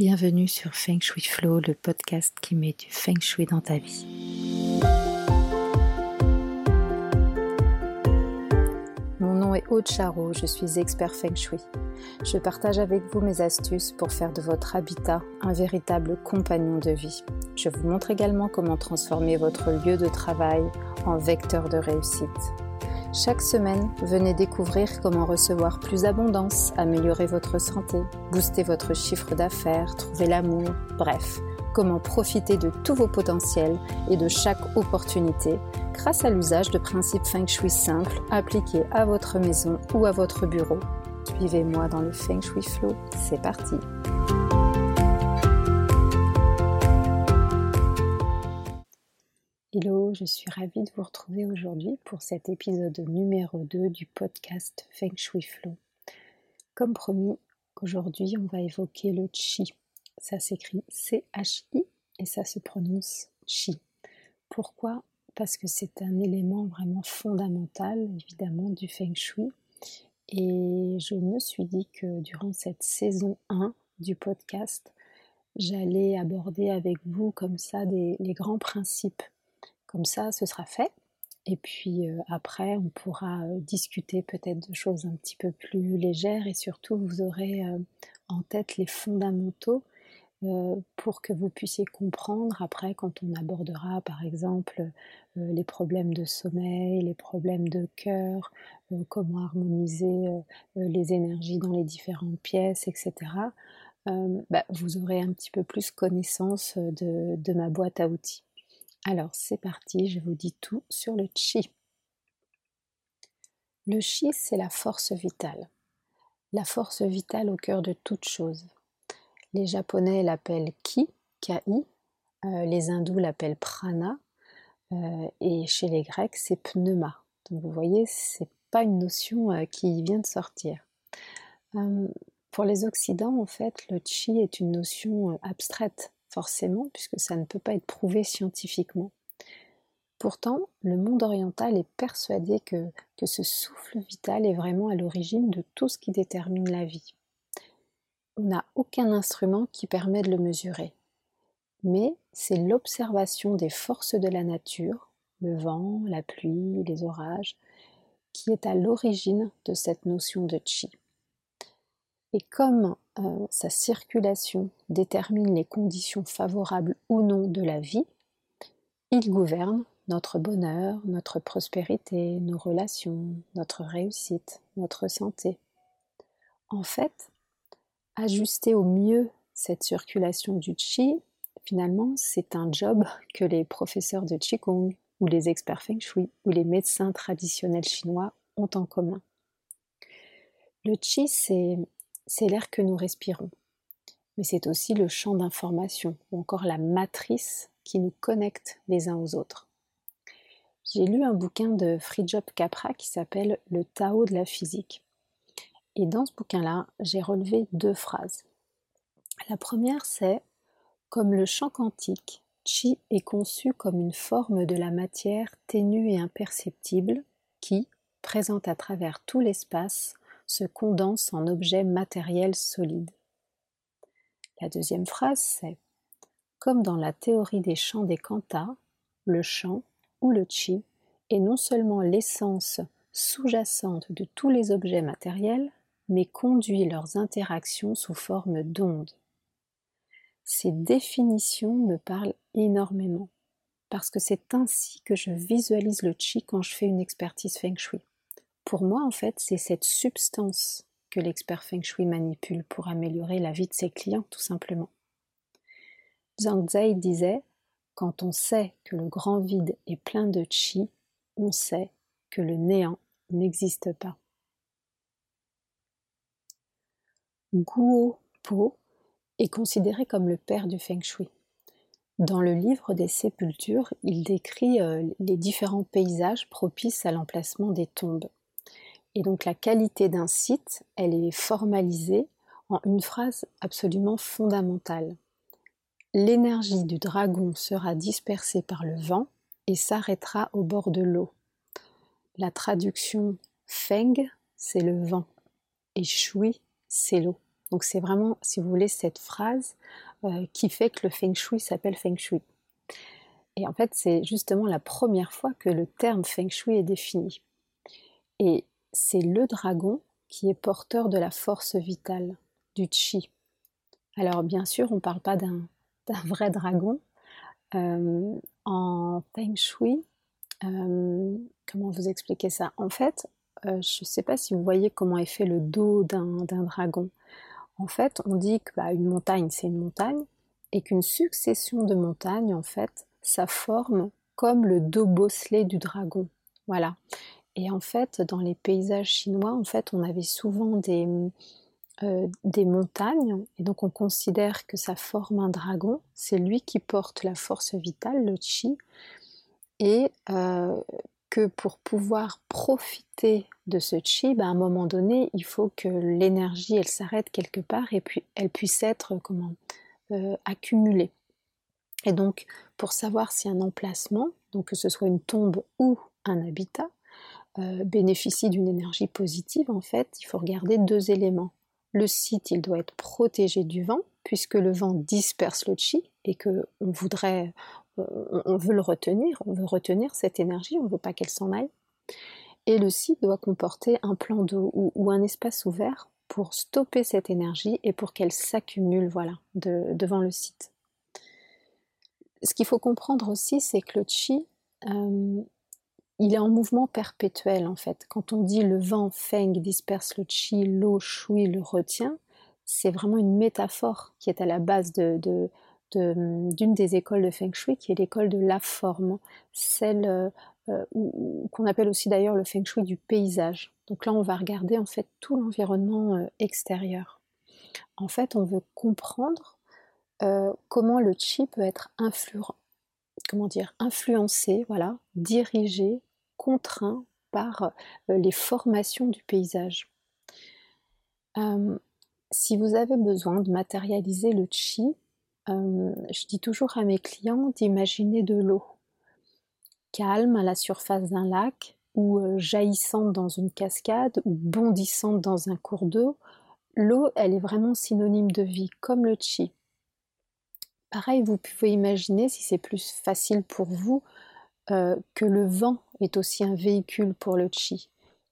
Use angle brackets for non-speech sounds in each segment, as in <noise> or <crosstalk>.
Bienvenue sur Feng Shui Flow, le podcast qui met du Feng Shui dans ta vie. Mon nom est Aude je suis expert Feng Shui. Je partage avec vous mes astuces pour faire de votre habitat un véritable compagnon de vie. Je vous montre également comment transformer votre lieu de travail en vecteur de réussite. Chaque semaine, venez découvrir comment recevoir plus d'abondance, améliorer votre santé, booster votre chiffre d'affaires, trouver l'amour, bref, comment profiter de tous vos potentiels et de chaque opportunité grâce à l'usage de principes feng shui simples appliqués à votre maison ou à votre bureau. Suivez-moi dans le feng shui flow, c'est parti. Hello, je suis ravie de vous retrouver aujourd'hui pour cet épisode numéro 2 du podcast Feng Shui Flow. Comme promis, aujourd'hui on va évoquer le Qi. Ça s'écrit C-H-I et ça se prononce Qi. Pourquoi? Parce que c'est un élément vraiment fondamental évidemment du Feng Shui. Et je me suis dit que durant cette saison 1 du podcast, j'allais aborder avec vous comme ça les grands principes comme ça, ce sera fait. Et puis euh, après, on pourra euh, discuter peut-être de choses un petit peu plus légères et surtout, vous aurez euh, en tête les fondamentaux pour que vous puissiez comprendre après quand on abordera par exemple les problèmes de sommeil, les problèmes de cœur, comment harmoniser les énergies dans les différentes pièces, etc. Bah, vous aurez un petit peu plus connaissance de ma boîte à outils. Alors c'est parti, je vous dis tout sur le chi. Le chi, c'est la force vitale. La force vitale au cœur de toute chose. Les Japonais l'appellent ki, ki, euh, les Hindous l'appellent prana, euh, et chez les Grecs, c'est pneuma. Donc vous voyez, c'est pas une notion euh, qui vient de sortir. pour les Occidents, en fait, le chi est une notion abstraite forcément, puisque ça ne peut pas être prouvé scientifiquement. Pourtant, le monde oriental est persuadé que, ce souffle vital est vraiment à l'origine de tout ce qui détermine la vie. On n'a aucun instrument qui permet de le mesurer, mais c'est l'observation des forces de la nature, le vent, la pluie, les orages, qui est à l'origine de cette notion de chi. Et comme euh, sa circulation détermine les conditions favorables ou non de la vie, il gouverne notre bonheur, notre prospérité, nos relations, notre réussite, notre santé. En fait, ajuster au mieux cette circulation du chi, finalement, c'est un job que les professeurs de Qigong ou les experts Feng Shui ou les médecins traditionnels chinois ont en commun. Le chi, c'est c'est l'air que nous respirons. Mais c'est aussi le champ d'information ou encore la matrice qui nous connecte les uns aux autres. J'ai lu un bouquin de Fridjob Capra qui s'appelle Le Tao de la physique. Et dans ce bouquin-là, j'ai relevé deux phrases. La première, c'est Comme le champ quantique, Chi est conçu comme une forme de la matière ténue et imperceptible qui, présente à travers tout l'espace, se condense en objets matériels solides. La deuxième phrase, c'est Comme dans la théorie des champs des kantas, le champ ou le chi est non seulement l'essence sous-jacente de tous les objets matériels, mais conduit leurs interactions sous forme d'ondes. Ces définitions me parlent énormément, parce que c'est ainsi que je visualise le chi quand je fais une expertise feng shui. Pour moi, en fait, c'est cette substance que l'expert Feng Shui manipule pour améliorer la vie de ses clients, tout simplement. Zhang Zai disait Quand on sait que le grand vide est plein de chi, on sait que le néant n'existe pas. Guo Po est considéré comme le père du Feng Shui. Dans le livre des sépultures, il décrit euh, les différents paysages propices à l'emplacement des tombes. Et donc la qualité d'un site, elle est formalisée en une phrase absolument fondamentale. L'énergie du dragon sera dispersée par le vent et s'arrêtera au bord de l'eau. La traduction Feng, c'est le vent, et Shui, c'est l'eau. Donc c'est vraiment, si vous voulez, cette phrase euh, qui fait que le feng shui s'appelle feng shui. Et en fait, c'est justement la première fois que le terme feng shui est défini. Et c'est le dragon qui est porteur de la force vitale, du chi. Alors bien sûr, on ne parle pas <laughs> d'un vrai dragon. Euh, en feng shui, euh, comment vous expliquer ça? En fait, je ne sais pas si vous voyez comment est fait le dos d'un dragon. En fait, on dit qu'une bah, montagne, c'est une montagne, et qu'une succession de montagnes, en fait, ça forme comme le dos bosselé du dragon. Voilà. Et en fait, dans les paysages chinois, en fait, on avait souvent des, euh, des montagnes, et donc on considère que ça forme un dragon. C'est lui qui porte la force vitale, le chi, et euh, que pour pouvoir profiter de ce chi, bah, à un moment donné, il faut que l'énergie elle s'arrête quelque part et puis elle puisse être comment euh, accumulée. Et donc, pour savoir si un emplacement, donc que ce soit une tombe ou un habitat, euh, bénéficie d'une énergie positive, en fait, il faut regarder deux éléments. Le site, il doit être protégé du vent, puisque le vent disperse le chi et que on voudrait, on veut le retenir, on veut retenir cette énergie, on ne veut pas qu'elle s'en aille. Et le site doit comporter un plan d'eau ou, un espace ouvert pour stopper cette énergie et pour qu'elle s'accumule voilà, devant le site. Ce qu'il faut comprendre aussi, c'est que le chi, euh, il est en mouvement perpétuel en fait. Quand on dit le vent feng disperse le chi, l'eau shui le retient, c'est vraiment une métaphore qui est à la base de, d'une des écoles de Feng Shui, qui est l'école de la forme, celle euh, euh, qu'on appelle aussi d'ailleurs le Feng Shui du paysage. Donc là, on va regarder en fait tout l'environnement euh, extérieur. En fait, on veut comprendre comment le chi peut être comment dire, influencé, voilà, dirigé, contraint par les formations du paysage. si vous avez besoin de matérialiser le chi, euh, je dis toujours à mes clients d'imaginer de l'eau calme à la surface d'un lac ou euh, jaillissante dans une cascade ou bondissante dans un cours d'eau. L'eau, elle est vraiment synonyme de vie, comme le chi. Pareil, vous pouvez imaginer, si c'est plus facile pour vous, euh, que le vent est aussi un véhicule pour le chi.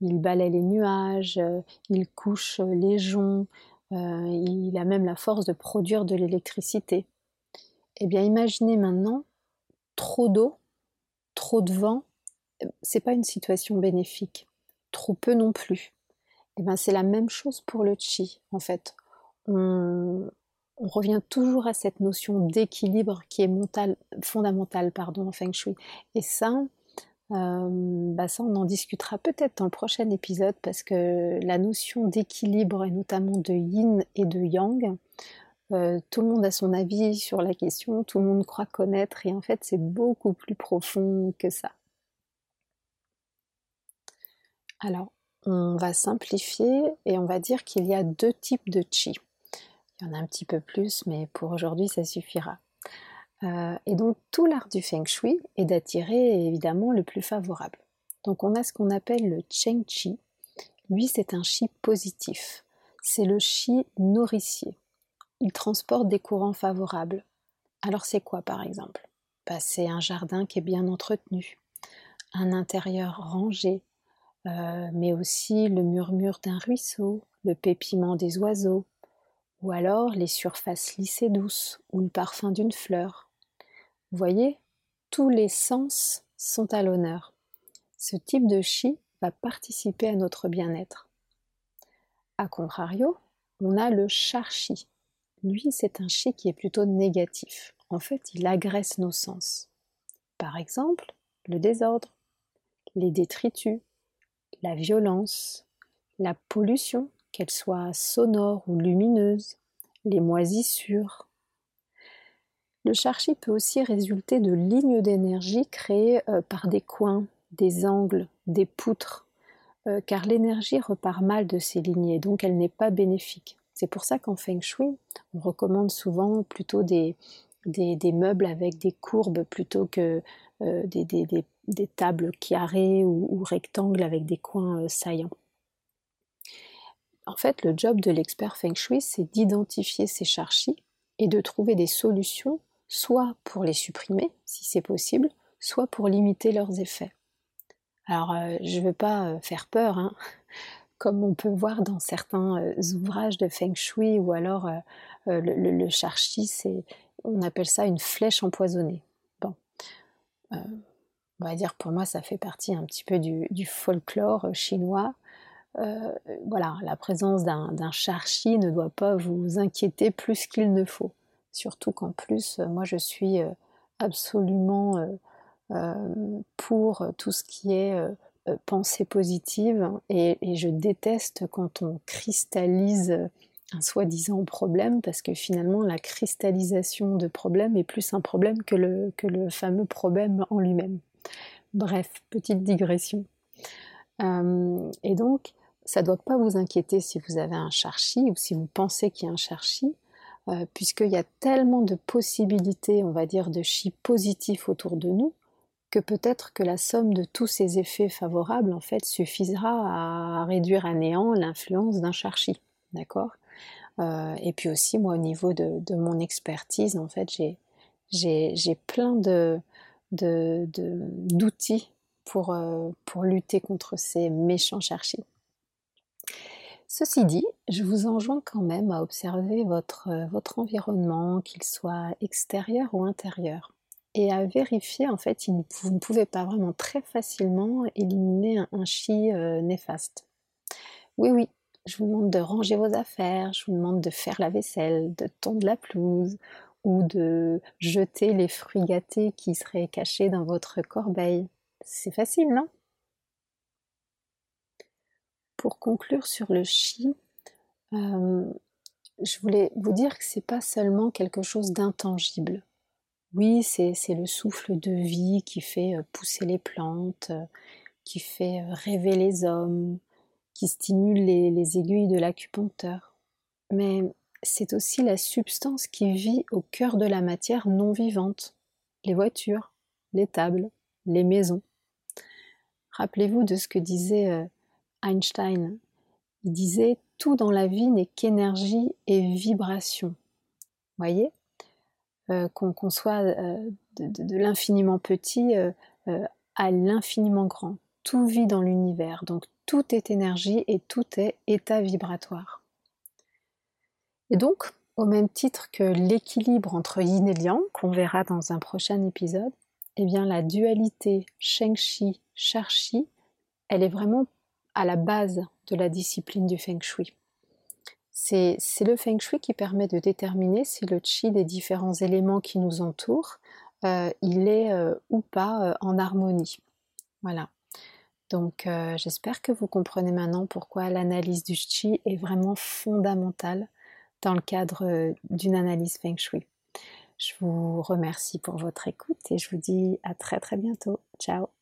Il balaie les nuages, il couche les joncs, euh, il a même la force de produire de l'électricité. Eh bien, imaginez maintenant trop d'eau, trop de vent, c'est pas une situation bénéfique. Trop peu non plus. Eh bien, c'est la même chose pour le chi, en fait. On, revient toujours à cette notion d'équilibre qui est fondamentale pardon, en Feng Shui. Et ça, euh, bah ça, on en discutera peut-être dans le prochain épisode parce que la notion d'équilibre et notamment de yin et de yang, euh, tout le monde a son avis sur la question, tout le monde croit connaître et en fait c'est beaucoup plus profond que ça. Alors, on va simplifier et on va dire qu'il y a deux types de chi. Il y en a un petit peu plus, mais pour aujourd'hui ça suffira. Euh, et donc tout l'art du feng shui est d'attirer évidemment le plus favorable. Donc on a ce qu'on appelle le cheng chi. Lui c'est un chi positif. C'est le chi nourricier. Il transporte des courants favorables. Alors c'est quoi par exemple? Bah, C'est un jardin qui est bien entretenu, un intérieur rangé, euh, mais aussi le murmure d'un ruisseau, le pépiment des oiseaux, ou alors les surfaces lissées douces ou le parfum d'une fleur. Vous voyez, tous les sens sont à l'honneur. Ce type de chi va participer à notre bien-être. A contrario, on a le char-chi. Lui, c'est un chi qui est plutôt négatif. En fait, il agresse nos sens. Par exemple, le désordre, les détritus, la violence, la pollution, qu'elle soit sonore ou lumineuse, les moisissures, le charchi peut aussi résulter de lignes d'énergie créées euh, par des coins, des angles, des poutres, euh, car l'énergie repart mal de ces lignées, donc elle n'est pas bénéfique. C'est pour ça qu'en Feng Shui, on recommande souvent plutôt des, meubles avec des courbes plutôt que euh, des, des, tables carrées ou, rectangles avec des coins saillants. en fait, le job de l'expert Feng Shui, c'est d'identifier ces charchis et de trouver des solutions, soit pour les supprimer, si c'est possible, soit pour limiter leurs effets. Alors, euh, je ne veux pas euh, faire peur, hein. <laughs> comme on peut voir dans certains euh, ouvrages de Feng Shui, ou alors le, le, charchi, c'est, on appelle ça une flèche empoisonnée. Bon, on va dire pour moi, ça fait partie un petit peu du, du folklore chinois. voilà, la présence d'un charchi ne doit pas vous inquiéter plus qu'il ne faut. Surtout qu'en plus, moi je suis absolument pour tout ce qui est pensée positive et, je déteste quand on cristallise un soi-disant problème parce que finalement la cristallisation de problème est plus un problème que le, que le fameux problème en lui-même. Bref, petite digression. et donc, ça ne doit pas vous inquiéter si vous avez un charchi ou si vous pensez qu'il y a un charchi, puisqu'il y a tellement de possibilités, on va dire, de chi positifs autour de nous, que peut-être que la somme de tous ces effets favorables en fait suffira à réduire à néant l'influence d'un charchi, d'accord? Euh, Et puis aussi moi au niveau de, mon expertise en fait j'ai plein d'outils pour, euh, pour lutter contre ces méchants charchis. Ceci dit, je vous enjoins quand même à observer votre, votre environnement, qu'il soit extérieur ou intérieur et à vérifier, en fait, vous ne pouvez pas vraiment très facilement éliminer un, chi euh, néfaste. Oui, oui, je vous demande de ranger vos affaires, je vous demande de faire la vaisselle, de tondre la pelouse ou de jeter les fruits gâtés qui seraient cachés dans votre corbeille. C'est facile, non? Pour conclure sur le chi, euh, je voulais vous dire que c'est pas seulement quelque chose d'intangible. Oui, c'est le souffle de vie qui fait euh, pousser les plantes, euh, qui fait rêver les hommes, qui stimule les, aiguilles de l'acupuncteur. Mais c'est aussi la substance qui vit au cœur de la matière non vivante, les voitures, les tables, les maisons. Rappelez-vous de ce que disait Einstein. Disait Tout dans la vie n'est qu'énergie et vibration. Voyez? Euh, qu'on soit euh, de, l'infiniment petit euh, à l'infiniment grand. Tout vit dans l'univers, donc tout est énergie et tout est état vibratoire. Et donc, au même titre que l'équilibre entre yin et yang, qu'on verra dans un prochain épisode, eh bien la dualité Sheng-Chi, Char-Chi, elle est vraiment à la base de la discipline du Feng Shui. C'est le feng shui qui permet de déterminer si le chi des différents éléments qui nous entourent, euh, il est euh, ou pas euh, en harmonie. Voilà. Donc j'espère que vous comprenez maintenant pourquoi l'analyse du chi est vraiment fondamentale dans le cadre d'une analyse feng shui. Je vous remercie pour votre écoute et je vous dis à très très bientôt. Ciao